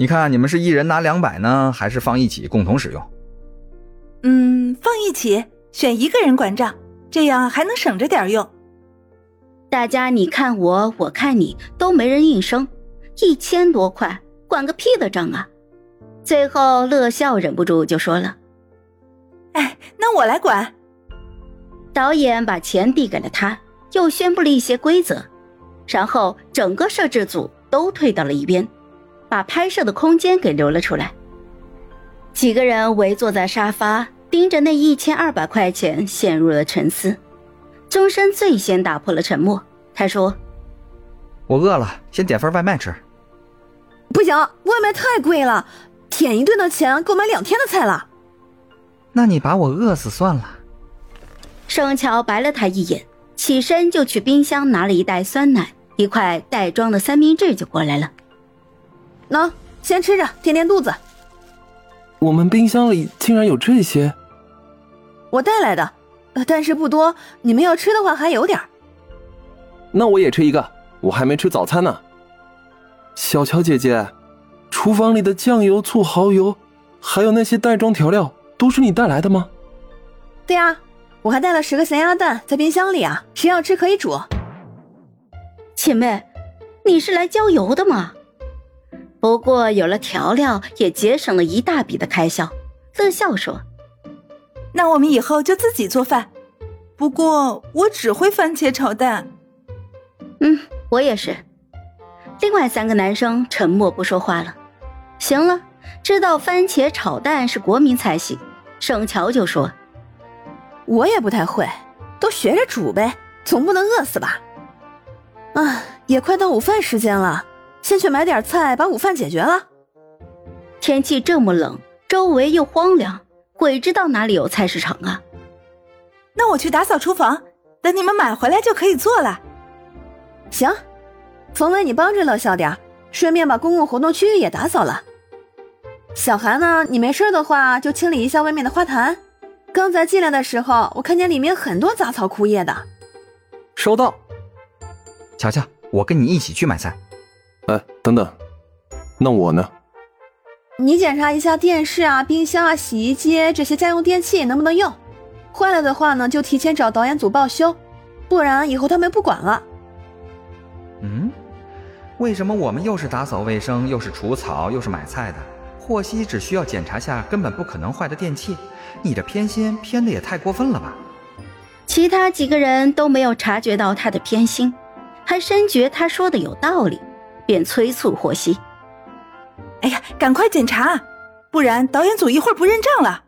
你看你们是一人拿两百呢，还是放一起共同使用？嗯，放一起，选一个人管账，这样还能省着点用。大家你看我，我看你，都没人应声。一千多块，管个屁的账啊！最后乐笑忍不住就说了：“哎，那我来管。”导演把钱递给了他，又宣布了一些规则，然后整个摄制组都退到了一边，把拍摄的空间给留了出来。几个人围坐在沙发，盯着那一千二百块钱，陷入了沉思。钟声最先打破了沉默，他说：“我饿了，先点份外卖吃。”不行，外卖太贵了，点一顿的钱够买两天的菜了。那你把我饿死算了。盛乔白了他一眼，起身就去冰箱拿了一袋酸奶、一块袋装的三明治就过来了。喏，先吃着填填肚子。我们冰箱里竟然有这些，我带来的，但是不多。你们要吃的话还有点那我也吃一个，我还没吃早餐呢。小乔姐姐，厨房里的酱油、醋、蚝油，还有那些袋装调料，都是你带来的吗？对啊，我还带了十个咸鸭蛋在冰箱里啊，谁要吃可以煮。姐妹，你是来郊游的吗？不过有了调料，也节省了一大笔的开销。乐笑说：“那我们以后就自己做饭。不过我只会番茄炒蛋。”嗯，我也是。另外三个男生沉默不说话了。行了，知道番茄炒蛋是国民菜系，盛乔就说：“我也不太会，都学着煮呗，总不能饿死吧？”啊，也快到午饭时间了，先去买点菜，把午饭解决了。天气这么冷，周围又荒凉，鬼知道哪里有菜市场啊？那我去打扫厨房，等你们买回来就可以做了。行。冯伟，你帮着乐笑点顺便把公共活动区域也打扫了。小韩呢，你没事的话就清理一下外面的花坛。刚才进来的时候，我看见里面很多杂草枯叶的。收到。乔乔，我跟你一起去买菜。哎，等等，那我呢？你检查一下电视啊、冰箱啊、洗衣机这些家用电器能不能用，坏了的话呢，就提前找导演组报修，不然以后他们不管了。嗯，为什么我们又是打扫卫生，又是除草，又是买菜的？霍希只需要检查下根本不可能坏的电器，你这偏心偏的也太过分了吧？其他几个人都没有察觉到他的偏心，还深觉他说的有道理，便催促霍希：“哎呀，赶快检查，不然导演组一会儿不认账了。”